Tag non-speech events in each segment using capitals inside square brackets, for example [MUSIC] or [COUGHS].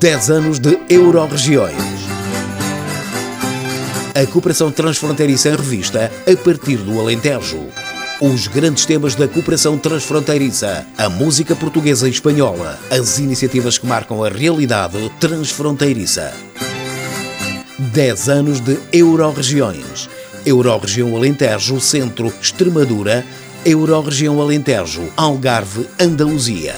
Dez anos de Euroregiões. A cooperação transfronteiriça em revista a partir do Alentejo. Os grandes temas da cooperação transfronteiriça, a música portuguesa e espanhola, as iniciativas que marcam a realidade transfronteiriça. 10 anos de Euroregiões. Euroregião Alentejo, Centro, Extremadura, Euroregião Alentejo, Algarve, Andaluzia.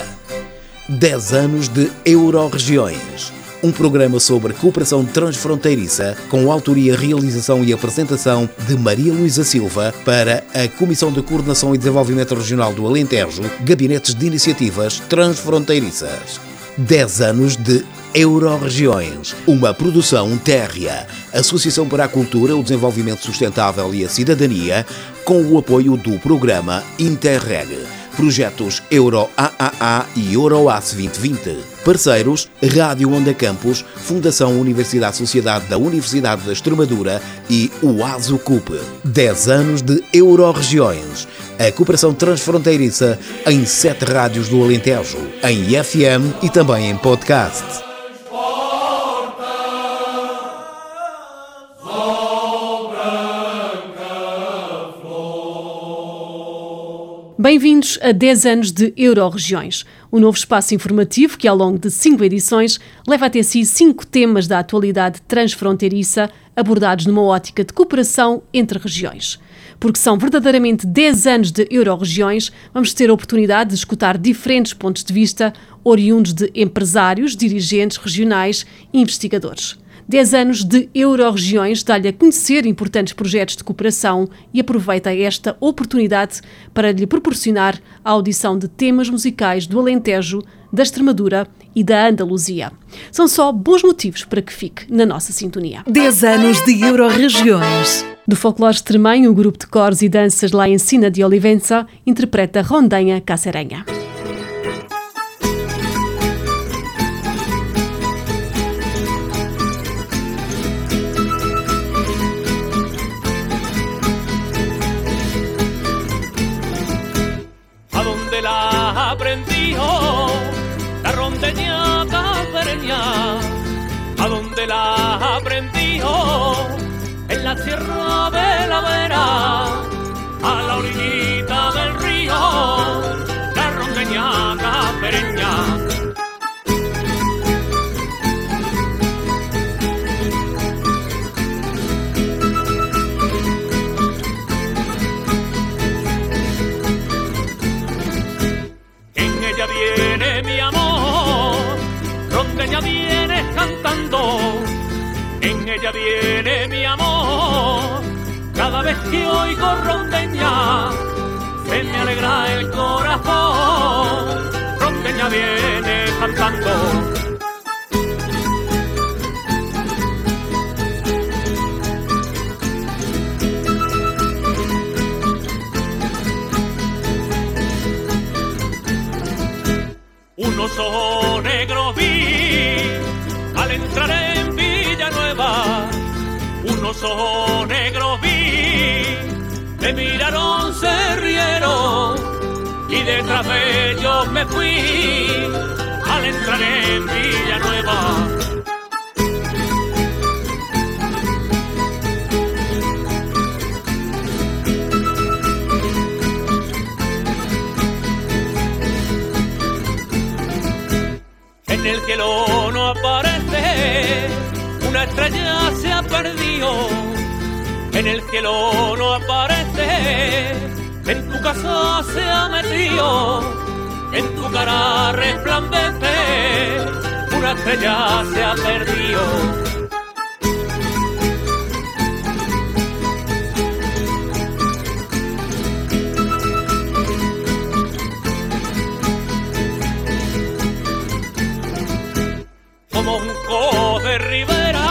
10 anos de Euroregiões. Um programa sobre cooperação transfronteiriça com autoria, realização e apresentação de Maria Luísa Silva para a Comissão de Coordenação e Desenvolvimento Regional do Alentejo, Gabinetes de Iniciativas Transfronteiriças. 10 anos de Euroregiões, uma produção térrea, Associação para a Cultura, o Desenvolvimento Sustentável e a Cidadania, com o apoio do programa Interreg. Projetos Euro AAA e Euroace 2020. Parceiros: Rádio Onda Campos, Fundação Universidade Sociedade da Universidade da Extremadura e o ASUCUP. 10 anos de Euroregiões. A cooperação transfronteiriça em sete rádios do Alentejo, em FM e também em podcast. Bem-vindos a 10 anos de Euroregiões, um novo espaço informativo que, ao longo de cinco edições, leva até si cinco temas da atualidade transfronteiriça abordados numa ótica de cooperação entre regiões. Porque são verdadeiramente 10 anos de Euroregiões, vamos ter a oportunidade de escutar diferentes pontos de vista oriundos de empresários, dirigentes regionais e investigadores. 10 anos de Euroregiões dá-lhe a conhecer importantes projetos de cooperação e aproveita esta oportunidade para lhe proporcionar a audição de temas musicais do Alentejo, da Extremadura e da Andaluzia. São só bons motivos para que fique na nossa sintonia. 10 anos de Euroregiões. Do folclore extremanho, o grupo de cores e danças lá em Sina de Olivença interpreta Rondanha Cacerenha. La aprendió en la sierra de viene cantando. Unos ojos negros vi al entrar en Villanueva. Unos ojos negros vi, me miraron, se rieron y detrás de ellos me fui al entrar en Villanueva. en el cielo no aparece, una estrella se ha perdido, en el cielo no aparece, en tu casa se ha metido, en tu cara resplandece, una estrella se ha perdido. como un cojo de ribera,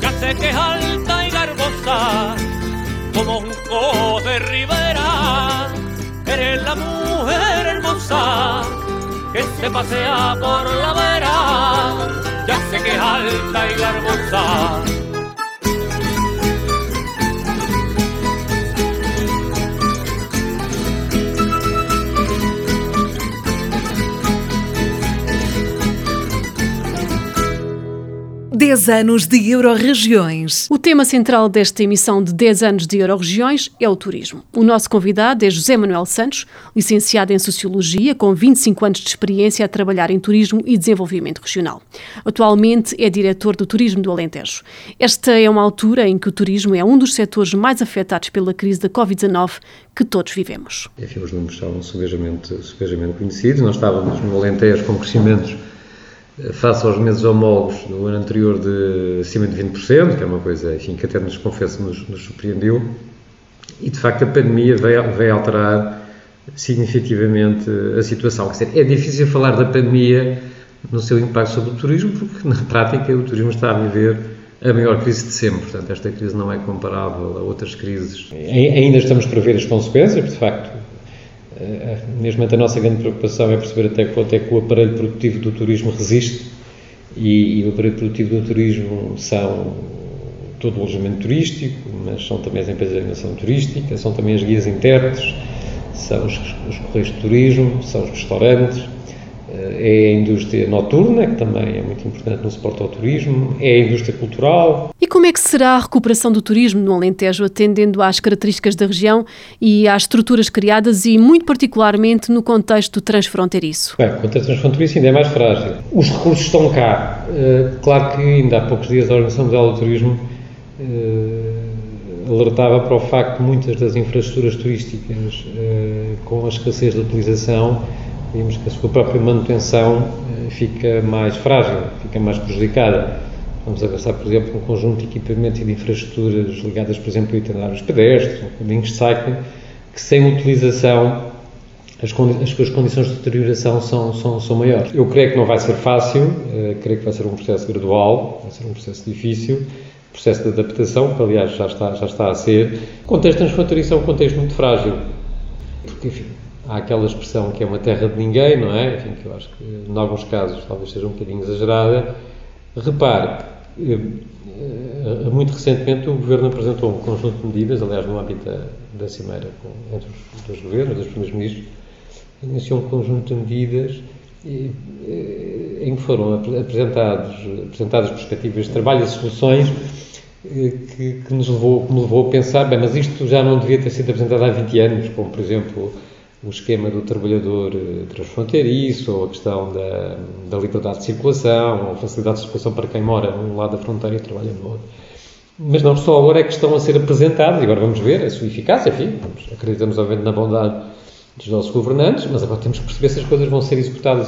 ya sé que es alta y garbosa, como un cojo de ribera, la mujer hermosa que se pasea por la vera, ya sé que es alta y garbosa. 10 anos de Euroregiões. O tema central desta emissão de 10 anos de Euroregiões é o turismo. O nosso convidado é José Manuel Santos, licenciado em Sociologia, com 25 anos de experiência a trabalhar em turismo e desenvolvimento regional. Atualmente é diretor do Turismo do Alentejo. Esta é uma altura em que o turismo é um dos setores mais afetados pela crise da Covid-19 que todos vivemos. Enfim, os números são subejamente, subejamente conhecidos. Nós estávamos no Alentejo com crescimentos face aos meses homólogos do ano anterior de acima de 20%, que é uma coisa enfim, que até nos confesso nos, nos surpreendeu, e de facto a pandemia veio, veio alterar significativamente a situação. Quer dizer, é difícil falar da pandemia no seu impacto sobre o turismo, porque na prática o turismo está a viver a maior crise de sempre. Portanto, esta crise não é comparável a outras crises. Ainda estamos para ver as consequências, de facto, mesmo a nossa grande preocupação é perceber até que ponto é que o aparelho produtivo do turismo resiste e, e o aparelho produtivo do turismo são todo o alojamento turístico, mas são também as empresas de animação turística, são também as guias intérpretes, são os, os correios de turismo, são os restaurantes, é a indústria noturna, que também é muito importante no suporte ao turismo, é a indústria cultural. E como é que será a recuperação do turismo no Alentejo, atendendo às características da região e às estruturas criadas e, muito particularmente, no contexto transfronteiriço? Bem, o contexto transfronteiriço ainda é mais frágil. Os recursos estão cá. Eh, claro que ainda há poucos dias a Organização Mundial do Turismo eh, alertava para o facto de muitas das infraestruturas turísticas, eh, com a escassez de utilização, vimos que a sua própria manutenção eh, fica mais frágil, fica mais prejudicada. Vamos avançar, por exemplo, um conjunto de equipamentos e de infraestruturas ligadas, por exemplo, a itinerários pedestres, caminhos de cycling, que sem utilização as, as suas condições de deterioração são, são, são maiores. Eu creio que não vai ser fácil, uh, creio que vai ser um processo gradual, vai ser um processo difícil, processo de adaptação, que aliás já está, já está a ser. O contexto transfronteiriço é um contexto muito frágil, porque, enfim, há aquela expressão que é uma terra de ninguém, não é? Enfim, que eu acho que, em alguns casos, talvez seja um bocadinho exagerada. Repare, eh, eh, muito recentemente o Governo apresentou um conjunto de medidas, aliás, no âmbito da, Cimeira entre os dois governos, dos primeiros ministros, iniciou um conjunto de medidas eh, em que foram apresentados, apresentadas perspectivas de trabalho e soluções que, que, nos levou, que me levou a pensar, bem, mas isto já não devia ter sido apresentado há 20 anos, como, por exemplo, o esquema do trabalhador eh, transfronteiriço, ou a questão da, da liberdade de circulação, ou facilidade de circulação para quem mora num lado da fronteira e trabalha no outro. Mas não só agora é que estão a ser apresentados, e agora vamos ver a sua eficácia, enfim, acreditamos obviamente na bondade dos nossos governantes, mas agora temos que perceber se as coisas vão ser executadas.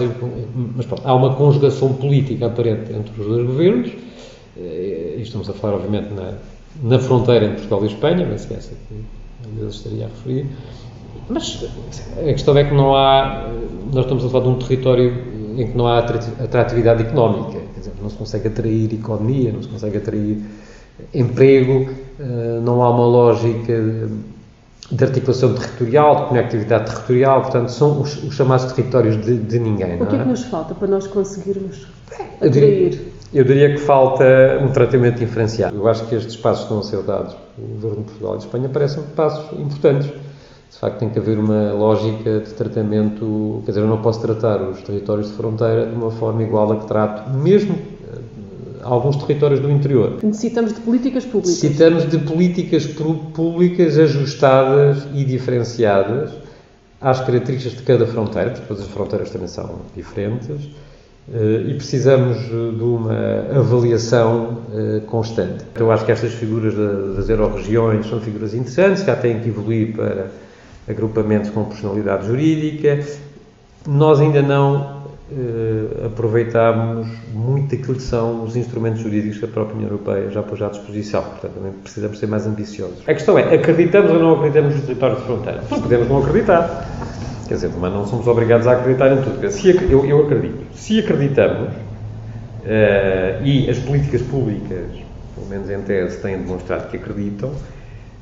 Mas pronto, há uma conjugação política aparente entre os dois governos, eh, e estamos a falar obviamente na, na fronteira entre Portugal e Espanha, mas é essa que eu estaria a referir, mas a questão é que não há. Nós estamos a falar de um território em que não há atratividade económica, quer dizer, não se consegue atrair economia, não se consegue atrair emprego, eh, não há uma lógica de articulação territorial, de conectividade territorial, portanto, são os, os chamados territórios de, de ninguém. O que é, é que nos falta para nós conseguirmos atrair? Eu diria, eu diria que falta um tratamento diferenciado. Eu acho que estes passos que estão a ser dados pelo Governo de Portugal e de Espanha parecem passos importantes de facto tem que haver uma lógica de tratamento, quer dizer, eu não posso tratar os territórios de fronteira de uma forma igual a que trato mesmo uh, alguns territórios do interior. Necessitamos de políticas públicas. Necessitamos de políticas públicas ajustadas e diferenciadas às características de cada fronteira, porque depois as fronteiras também são diferentes, uh, e precisamos de uma avaliação constante. Eu acho que estas figuras das euro-regiões são figuras interessantes, já têm que evoluir para agrupamentos com personalidade jurídica. Nós ainda não uh, aproveitamos muito aquilo que são os instrumentos jurídicos que a própria União Europeia já pôs à disposição. Portanto, também precisamos ser mais ambiciosos. A questão é, acreditamos ou não acreditamos nos territórios de fronteira? Não podemos não acreditar. Quer dizer, mas não somos obrigados a acreditar em tudo. Se, eu, eu acredito. Se acreditamos, uh, e as políticas públicas, pelo menos em tese, têm demonstrado que acreditam,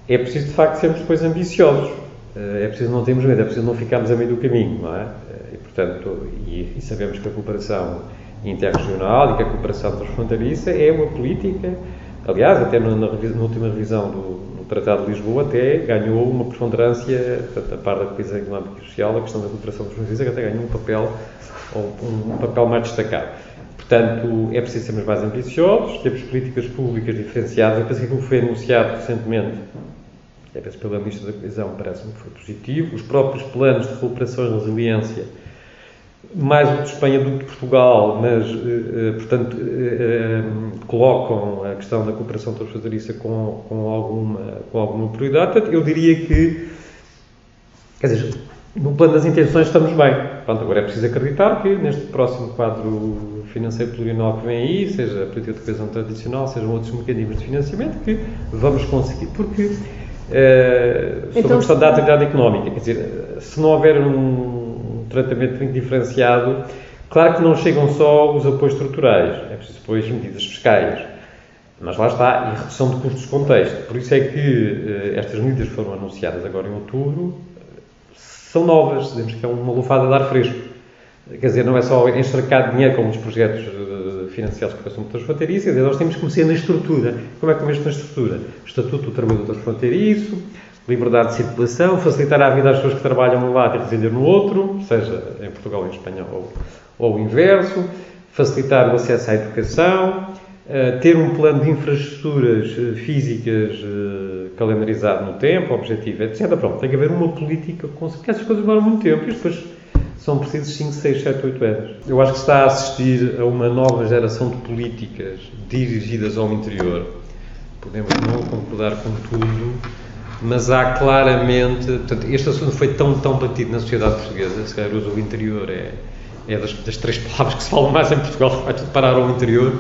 é preciso de facto sermos depois ambiciosos. Eh, é preciso não termos medo, é preciso não ficarmos a meio do caminho, não é? Eh, e, portanto, e, e sabemos que a cooperação interregional e que a cooperação transfronteiriça é uma política, aliás, até na, na, na última revisão do, do, Tratado de Lisboa, até ganhou uma preponderância, portanto, a par da coisa económica e social, a questão da cooperação transfronteiriça, que até ganhou um papel, um, um papel mais destacado. Portanto, é preciso sermos mais ambiciosos, termos políticas públicas diferenciadas. Eu penso que aquilo que foi anunciado recentemente, é penso pela Ministra da Coesão, parece-me que foi positivo. Os próprios planos de recuperação e resiliência, mais o de Espanha do que de Portugal, mas, eh, portanto, colocam a questão da cooperação transfronteiriça com, com, alguma, com alguma prioridade. Portanto, eu diria que, quer dizer, no plano das intenções estamos bem. Pronto, agora é preciso acreditar que neste próximo quadro financeiro plurianual que vem aí, seja a política de coesão tradicional, sejam outros mecanismos de financiamento, que vamos conseguir. Porque, sobre então, a questão da atividade económica, quer dizer, se não houver um tratamento diferenciado, claro que não chegam só os apoios estruturais, é preciso depois medidas fiscais. Mas lá está, e redução de custos de contexto. Por isso é que uh, estas medidas foram anunciadas agora em outubro, são novas, dizemos que é uma lufada de ar fresco. Quer dizer, não é só encharcar dinheiro como os projetos eh, financiados por Associação Transfronteiriça, nós temos que começar na estrutura. Como é que começo na estrutura? Estatuto do Trabalhador Transfronteiriço, liberdade de circulação, facilitar a vida às pessoas que trabalham num lado e residem no outro, seja em Portugal ou em Espanha ou, ou o inverso, facilitar o acesso à educação, uh, ter um plano de infraestruturas uh, físicas uh, calendarizado no tempo, objetivo, etc. Pronto, tem que haver uma política porque essas coisas demoram muito tempo e depois são precisos 5, 6, 7, 8 anos. Eu acho que está a assistir a uma nova geração de políticas dirigidas ao interior. Podemos não concordar com tudo, mas há claramente. Portanto, este assunto foi tão, tão batido na sociedade portuguesa, se calhar o interior é, é das, das, três palavras que se falam mais em Portugal, vai tudo parar ao interior.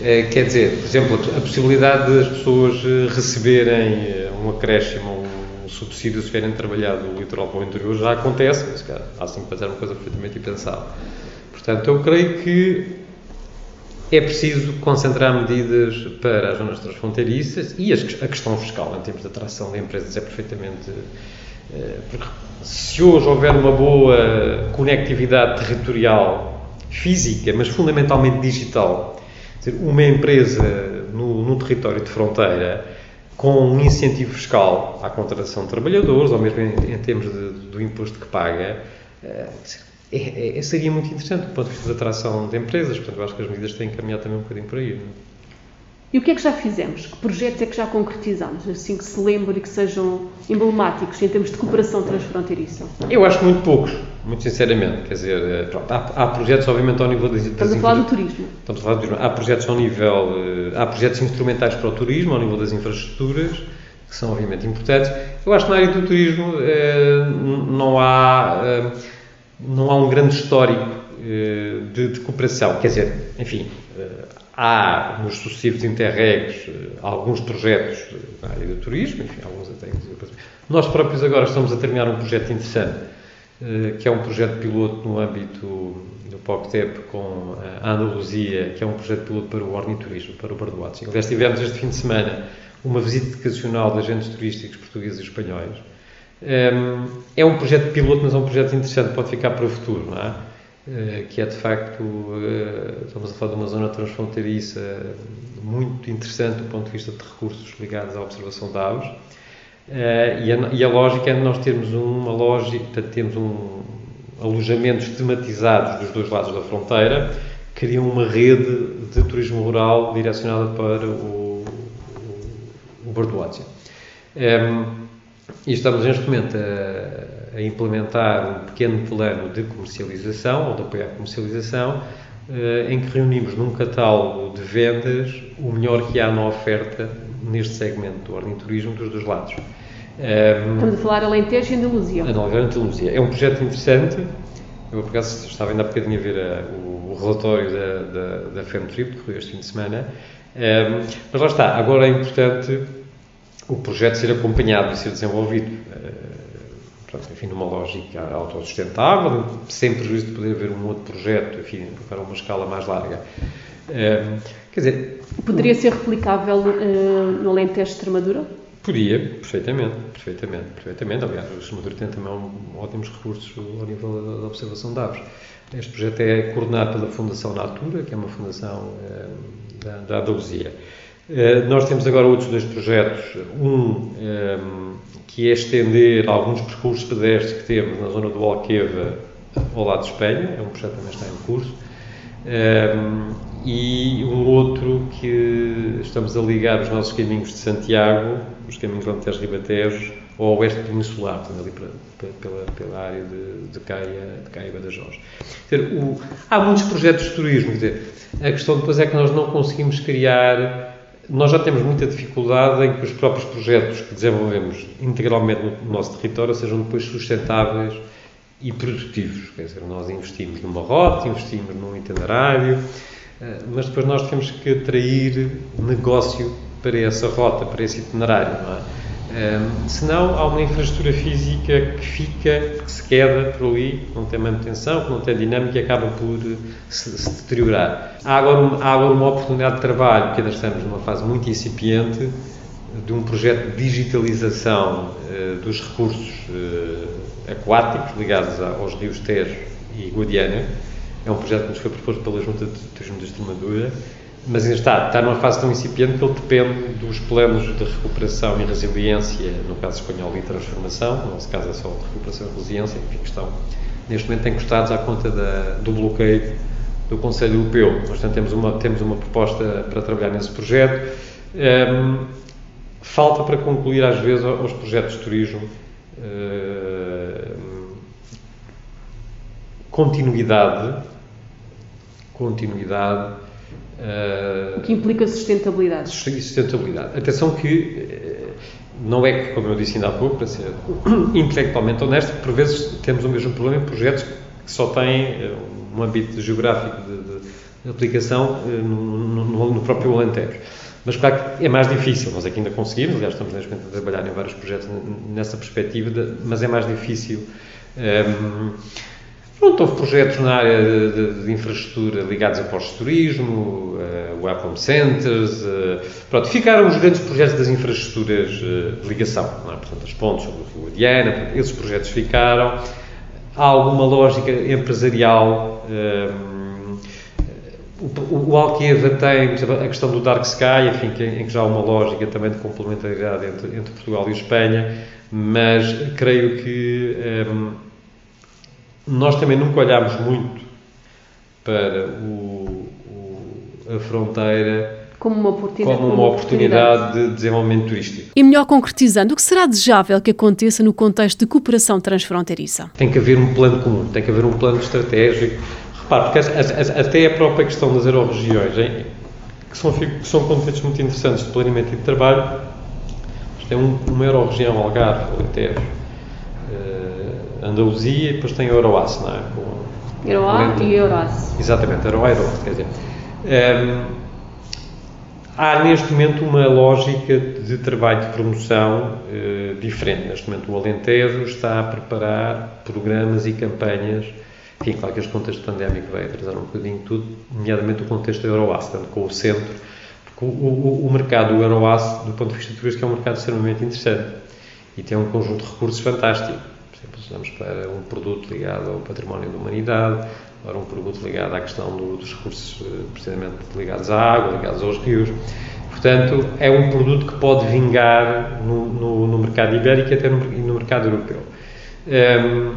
É, quer dizer, por exemplo, a possibilidade das pessoas eh, receberem eh, um acréscimo, subsídio se tiverem trabalhado do litoral para o interior já acontece, mas cara, há cinco anos era uma coisa perfeitamente impensável. Portanto, eu creio que é preciso concentrar medidas para as zonas transfronteiriças e a questão fiscal, em termos de atração de empresas, é perfeitamente. Porque se hoje houver uma boa conectividade territorial, física, mas fundamentalmente digital, uma empresa no, no, território de fronteira com um incentivo fiscal à contratação de trabalhadores, ou mesmo em, em termos de, do imposto que paga, eh, é, é, seria muito interessante do ponto de vista da atração de empresas. Portanto, eu acho que as medidas têm que caminhar também um bocadinho por aí. Não é? E o que é que já fizemos? Que projetos é que já concretizamos? Assim que se lembre e que sejam emblemáticos em termos de cooperação transfronteiriça? Eu acho que muito poucos, muito sinceramente. Quer dizer, eh, pronto, há, há, projetos, obviamente, ao nível das. Estamos a falar do turismo. Estamos a falar do turismo. Há projetos ao nível. Eh, há projetos instrumentais para o turismo, ao nível das infraestruturas, que são, obviamente, importantes. Eu acho que na área do turismo eh, não há. não há um grande histórico de, de cooperação. Quer dizer, enfim Há nos sucessivos interregs eh, alguns projetos na área do turismo, enfim, alguns até. Nós próprios agora estamos a terminar um projeto interessante, eh, que é um projeto piloto no âmbito do POCTEP com a Andaluzia, que é um projeto piloto para o orniturismo, para o Bardoados. Aliás, tivemos este fim de semana uma visita educacional de agentes turísticos portugueses e espanhóis. Ehm, é um projeto piloto, mas é um projeto interessante, pode ficar para o futuro, não é? Eh, que é de facto, eh, estamos a falar de uma zona transfronteiriça muito interessante do ponto de vista de recursos ligados à observação de aves. Eh, e a, lógica é nós termos uma lógica, temos um, alojamentos tematizados dos dois lados da fronteira, criam uma rede de turismo rural direcionada para o, o, o Bordoásia. E estamos neste momento a a implementar um pequeno plano de comercialização ou de apoio à comercialização, eh, em que reunimos num catálogo de vendas o melhor que há na oferta neste segmento do orniturismo dos dois lados. Estamos a falar Alentejo e Andaluzia. Andaluzia. É um projeto interessante. Eu, por acaso, estava ainda há bocadinho a ver a, eh, o, o, relatório da, da, da FEMTRIP, que foi este fim de semana. Um, mas lá está. Agora é importante o projeto ser acompanhado e ser desenvolvido. Portanto, enfim, numa lógica autossustentável, sem prejuízo de poder haver um outro projeto, enfim, para uma escala mais larga. Uh, quer dizer... Poderia ser replicável uh, no Alentejo de Extremadura? Podia, perfeitamente, perfeitamente, perfeitamente. Aliás, o Extremadura tem também um, ótimos recursos ao nível da observação de aves. Este projeto é coordenado pela Fundação Natura, que é uma fundação uh, da, da Andaluzia. Nós temos agora outros dois projetos, um que é estender alguns percursos pedestres que temos na zona do Alqueva ao lado de Espanha, é um projeto que também está em curso. Um, e um outro que estamos a ligar os nossos caminhos de Santiago, os caminhos Lantejo Ribatejo, ao oeste peninsular, ali para, pela, pela área de, de Caia, de Caia Badajoz. Dizer, o, há muitos projetos de turismo, dizer, a questão depois é que nós não conseguimos criar nós já temos muita dificuldade em que os próprios projetos que desenvolvemos integralmente no nosso território sejam depois sustentáveis e produtivos. Quer dizer, nós investimos numa rota, investimos num itinerário, eh, mas depois nós temos que atrair negócio para essa rota, para esse itinerário, não é? Um, senão há uma infraestrutura física que fica, que se queda por ali, não tem manutenção, que não tem dinâmica e acaba por se, se deteriorar. Há agora, há agora uma oportunidade de trabalho, que ainda estamos numa fase muito incipiente, de um projeto de digitalização uh, dos recursos uh, aquáticos ligados aos rios Tejo e Guadiana. É um projeto que nos foi proposto pela Junta de Turismo de Extremadura mas ainda está, está numa fase tão incipiente que ele depende dos planos de recuperação e resiliência, no caso espanhol, e transformação, no nosso caso é só recuperação e resiliência, que estão neste momento encostados à conta da, do bloqueio do Conselho Europeu. Portanto, temos uma, temos uma proposta para trabalhar nesse projeto. Um, falta para concluir, às vezes, os projetos de turismo. Um, continuidade, continuidade o que implica sustentabilidade. Sustentabilidade. Atenção que eh, não é que, como eu disse ainda há pouco, para ser [COUGHS] intelectualmente honesto, por vezes temos o mesmo problema em projetos que só têm eh, um âmbito geográfico de, de aplicação eh, no, no, no, próprio Alentejo. Mas claro que é mais difícil, nós aqui ainda conseguimos, aliás estamos neste momento a trabalhar em vários projetos nessa perspectiva, de, mas é mais difícil. Um, ehm, Pronto, houve projetos na área de, de, de infraestrutura ligados a pós-turismo, uh, welcome centers, uh, pronto, ficaram os grandes projetos das infraestruturas uh, de ligação, é? portanto, as pontes sobre o Rio Adiana, esses projetos ficaram. Há alguma lógica empresarial. Um, o, o Alqueva tem a questão do Dark Sky, enfim, que, em que já há uma lógica também de complementaridade entre, entre Portugal e Espanha, mas creio que. Um, nós também nunca olhámos muito para o, o, a fronteira como uma oportunidade, como uma oportunidade de desenvolvimento turístico. E melhor concretizando, o que será desejável que aconteça no contexto de cooperação transfronteiriça? Tem que haver um plano comum, tem que haver um plano estratégico. Repare, porque até a própria questão das aeroregiões, que são, que são conceitos muito interessantes de planeamento e de trabalho, tem um, uma aeroregião Algarve, Alentejo, Andaluzia e depois tem Euroace, não é? Com, Euroá e Euroace. Exatamente, Euroá e Euroace, quer dizer. Um, ehm, há neste momento uma lógica de trabalho de promoção uh, diferente. Neste momento o Alentejo está a preparar programas e campanhas, enfim, claro que este contexto pandémico vai atrasar um bocadinho tudo, nomeadamente o contexto da Euroace, tanto com o centro, porque o, o, o mercado do Euroace, do ponto de vista turístico, é um mercado extremamente interessante e tem um conjunto de recursos fantástico Vamos para um produto ligado ao património da humanidade, para um produto ligado à questão do, dos recursos eh, precisamente ligados à água, ligados aos rios. Portanto, é um produto que pode vingar no, no, no mercado ibérico e até no, no mercado europeu. Um, ehm,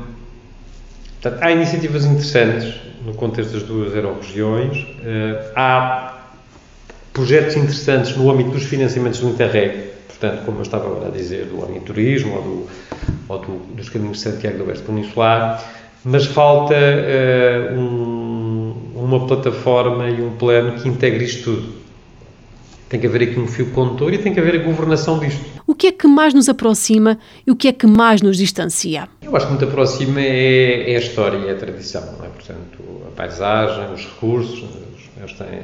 portanto, há iniciativas interessantes no contexto das duas euro-regiões, uh, há projetos interessantes no âmbito dos financiamentos do Interreg, portanto, como eu estava agora a dizer, do orniturismo ou, do, ou do, dos caminhos de Santiago do Oeste Peninsular, mas falta uh, um, uma plataforma e um plano que integre isto tudo. Tem que haver aqui um fio condutor e tem que haver a governação disto. O que é que mais nos aproxima e o que é que mais nos distancia? Eu acho que muito aproxima é, é a história e a tradição, é? Portanto, a paisagem, os recursos, eles têm,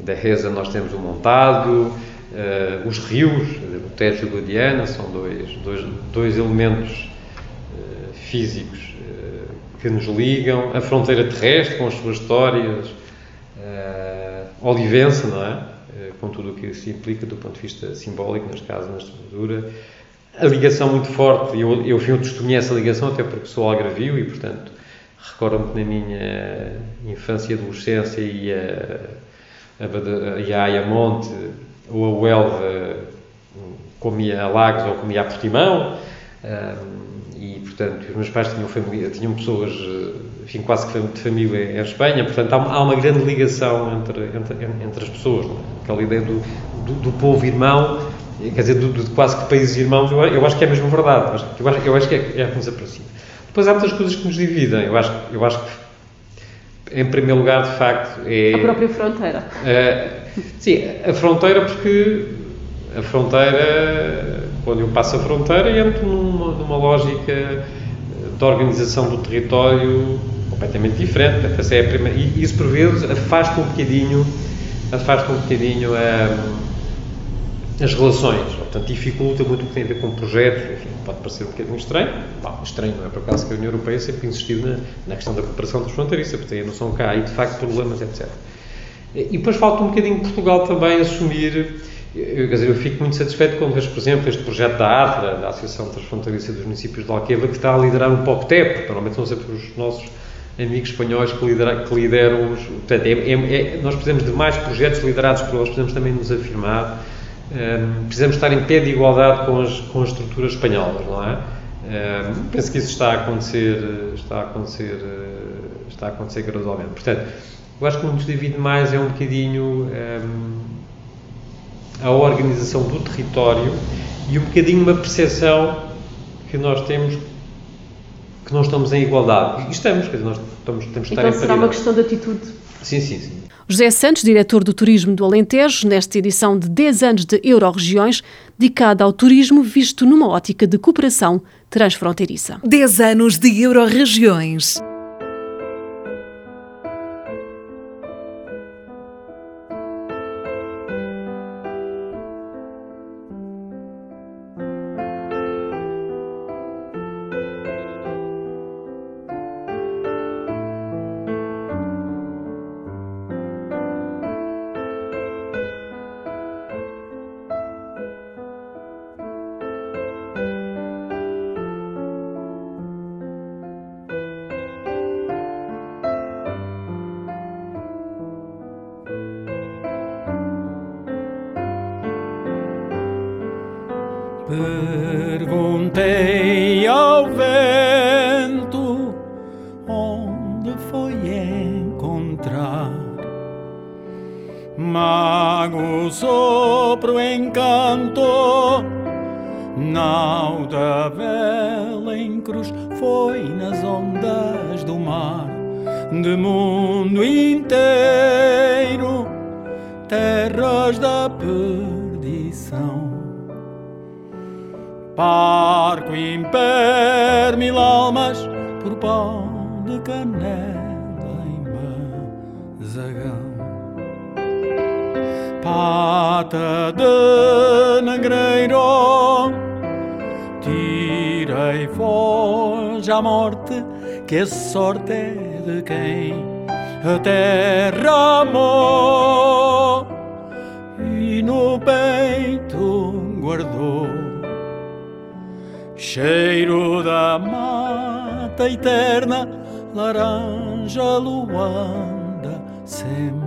da Reza nós temos o montado, Uh, os rios, o Tejo e o Guadiana, são dois, dois, dois elementos uh, físicos uh, que nos ligam. A fronteira terrestre, com as suas histórias. Olivença, não é? com tudo o que isso implica do ponto de vista simbólico, neste caso, na estrutura. A ligação muito forte, eu, eu, eu testemunhei essa ligação até porque sou algravio e, portanto, recordo-me na minha infância e adolescência e a, a, a Ayamonte, ou a Huelva comia a Lagos ou comia a Portimão, e, portanto, os meus pais tinham, família, tinham pessoas, enfim, quase que de família em Espanha, portanto, há, uma grande ligação entre, entre, entre as pessoas, é? aquela ideia do, do, do povo irmão, quer dizer, do, do, quase que países irmãos, eu, eu acho que é mesmo verdade, eu acho, eu acho, que é, é que nos aproxima. Depois há muitas coisas que nos dividem, eu acho, eu acho que, em primeiro lugar, de facto, é... A própria fronteira. Sim, a fronteira porque a fronteira, quando eu passo a fronteira, entro numa, numa lógica de organização do território completamente diferente. Essa é a primeira, e isso, por vezes, afasta um bocadinho, afasta um bocadinho a, as relações. Portanto, dificulta muito o que tem a ver com projetos. Enfim, pode parecer um bocadinho estranho. Bom, estranho não é por acaso que a União Europeia sempre insistiu na, na questão da cooperação transfronteiriça, porque tem a noção que há aí, de facto, problemas, etc. E depois falta um bocadinho Portugal também assumir eu, quer dizer, eu fico muito satisfeito quando vejo, por exemplo, este projeto da ATRA, da Associação Transfronteiriça dos Municípios de Alqueva, que está a liderar um POCTEP, normalmente são sempre os nossos amigos espanhóis que, lidera, que lideram os. Portanto, é, é, é, nós precisamos de mais projetos liderados por eles, precisamos também nos afirmar, um, precisamos estar em pé de igualdade com as, com as estruturas espanholas, não é? Um, penso que isso está a acontecer, está a acontecer, está a acontecer gradualmente. Portanto, eu acho que o que nos divide mais é um bocadinho. Um, a organização do território e um bocadinho uma percepção que nós temos que não estamos em igualdade. E estamos, quer dizer, nós estamos, temos de estar então, em será uma questão de atitude. Sim, sim, sim. José Santos, diretor do Turismo do Alentejo, nesta edição de 10 anos de Euro-Regiões, dedicada ao turismo visto numa ótica de cooperação transfronteiriça. 10 anos de Euro-Regiões. Mundo inteiro terras da perdição Parco imper mil almas por pão de canela em mazagão. Pata de negreiro, tirei foge à morte, que a sorte é de quem terra amou e no peito guardou cheiro da mata eterna, laranja luanda, sempre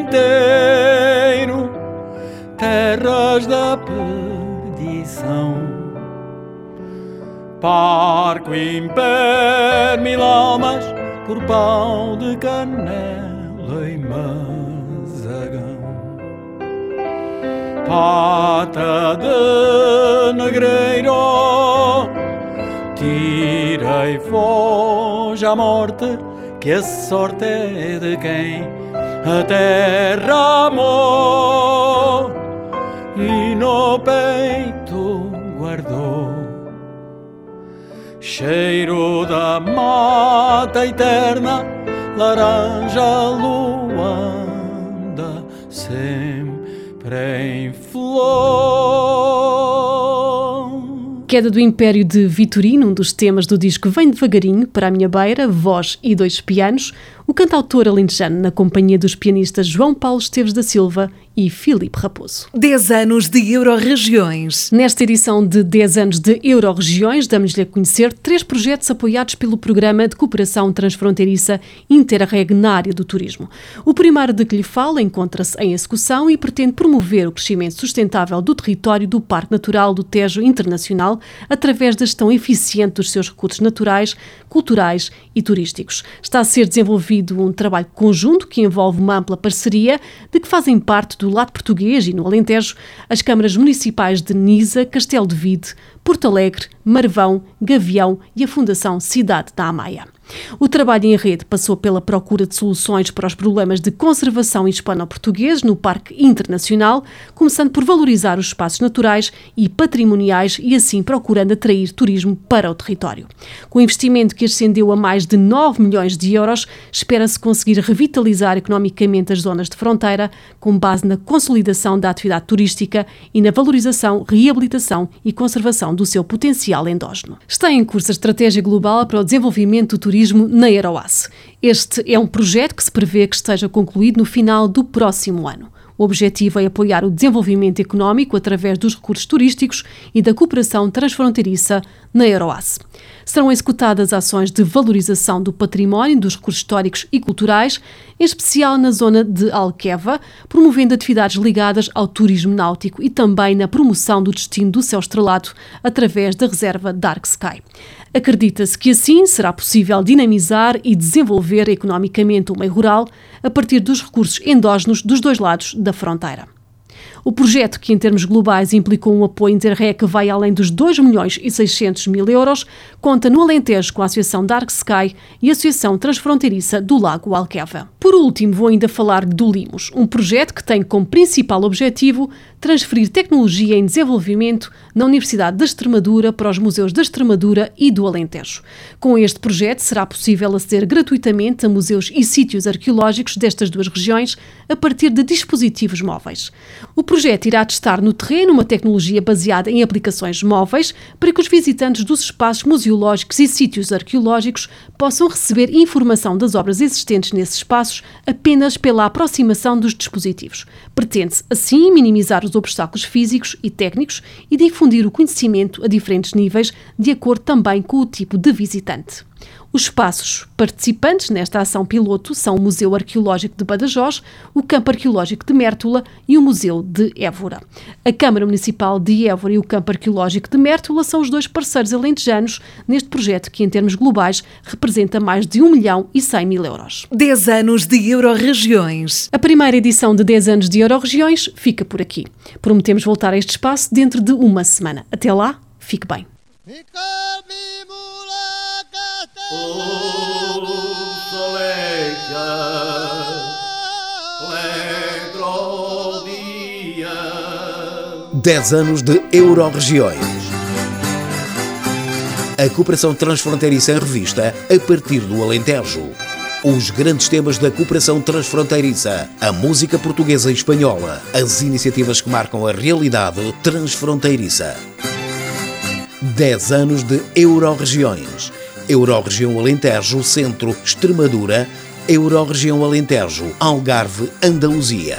inteiro terras da perdição Parco mil almas por pão de canela e dragão. Pata de negreiro, tirei foge à morte, que a sorte é de quem a terra amou e no peito guardou. Cheiro da mata eterna, laranja luanda, sempre em flor. Queda do Império de Vitorino, um dos temas do disco Vem Devagarinho, para a minha beira, voz e dois pianos, o cantautor alentejano na companhia dos pianistas João Paulo Esteves da Silva e Filipe Raposo. 10 anos de Euro-Regiões. Nesta edição de 10 anos de Euro-Regiões, damos-lhe a conhecer três projetos apoiados pelo Programa de Cooperação Transfronteiriça Interreg na área do turismo. O primeiro de que lhe falo encontra-se em execução e pretende promover o crescimento sustentável do território do Parque Natural do Tejo Internacional através da gestão eficiente dos seus recursos naturais, culturais e turísticos. Está a ser desenvolvido um trabalho conjunto que envolve uma ampla parceria de que fazem parte do lado português e no Alentejo as câmaras municipais de Nisa, Castelo de Vide, Porto Alegre, Marvão, Gavião e a Fundação Cidade da Amaia. O trabalho em rede passou pela procura de soluções para os problemas de conservação hispano-português no Parque Internacional, começando por valorizar os espaços naturais e patrimoniais e assim procurando atrair turismo para o território. Com o investimento que ascendeu a mais de 9 milhões de euros, espera-se conseguir revitalizar economicamente as zonas de fronteira, com base na consolidação da atividade turística e na valorização, reabilitação e conservação do seu potencial endógeno. Está em curso a Estratégia Global para o Desenvolvimento do Turismo na Aeroace. Este é um projeto que se prevê que esteja concluído no final do próximo ano. O objetivo é apoiar o desenvolvimento económico através dos recursos turísticos e da cooperação transfronteiriça na Aeroace. Serão executadas ações de valorização do património, dos recursos históricos e culturais, em especial na zona de Alqueva, promovendo atividades ligadas ao turismo náutico e também na promoção do destino do céu estrelado através da reserva Dark Sky. Acredita-se que assim será possível dinamizar e desenvolver economicamente o meio rural a partir dos recursos endógenos dos dois lados da fronteira. O projeto, que em termos globais implicou um apoio interreg que vai além dos 2 milhões e 600 mil euros, conta no Alentejo com a Associação Dark Sky e a Associação Transfronteiriça do Lago Alqueva. Por último, vou ainda falar do Limos, um projeto que tem como principal objetivo transferir tecnologia em desenvolvimento na Universidade da Extremadura para os museus da Extremadura e do Alentejo. Com este projeto será possível aceder gratuitamente a museus e sítios arqueológicos destas duas regiões a partir de dispositivos móveis. O projeto irá testar no terreno uma tecnologia baseada em aplicações móveis para que os visitantes dos espaços museológicos e sítios arqueológicos possam receber informação das obras existentes nesses espaços apenas pela aproximação dos dispositivos. Pretende-se, assim, minimizar os obstáculos físicos e técnicos e difundir o conhecimento a diferentes níveis, de acordo também com o tipo de visitante. Os espaços participantes nesta ação piloto são o Museu Arqueológico de Badajoz, o Campo Arqueológico de Mértola e o Museu de Évora. A Câmara Municipal de Évora e o Campo Arqueológico de Mértola são os dois parceiros alentejanos neste projeto que, em termos globais, representa mais de 1 milhão e 100 mil euros. 10 anos de Euro-Regiões. A primeira edição de 10 anos de Euro-Regiões fica por aqui. Prometemos voltar a este espaço dentro de uma semana. Até lá, fique bem. Dez anos de Euro-Regiões. A cooperação transfronteiriça em revista a partir do Alentejo. Os grandes temas da cooperação transfronteiriça, a música portuguesa e espanhola, as iniciativas que marcam a realidade transfronteiriça. 10 anos de Euro-Regiões. Euro-Região Alentejo, Centro, Extremadura, Euro-Região Alentejo, Algarve, Andaluzia.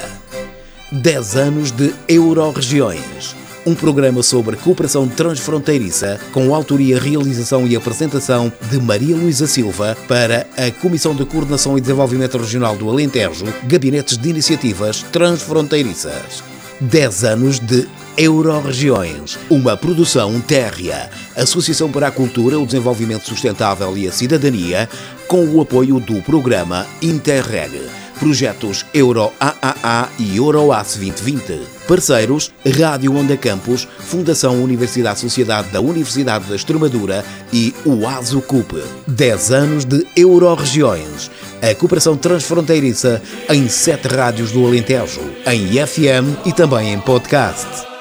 10 anos de Euro-Regiões. Um programa sobre cooperação transfronteiriça com autoria, realização e apresentação de Maria Luísa Silva para a Comissão de Coordenação e Desenvolvimento Regional do Alentejo, Gabinetes de Iniciativas Transfronteiriças. 10 anos de Euro-Regiões, uma produção térrea, Associação para a Cultura, o Desenvolvimento Sustentável e a Cidadania, com o apoio do programa Interreg Projetos Euro AAA e Euroace 2020. Parceiros Rádio Onda Campus, Fundação Universidade Sociedade da Universidade da Extremadura e o ASO CUP. 10 anos de Euro-Regiões. A cooperação transfronteiriça em sete rádios do Alentejo, em FM e também em podcast.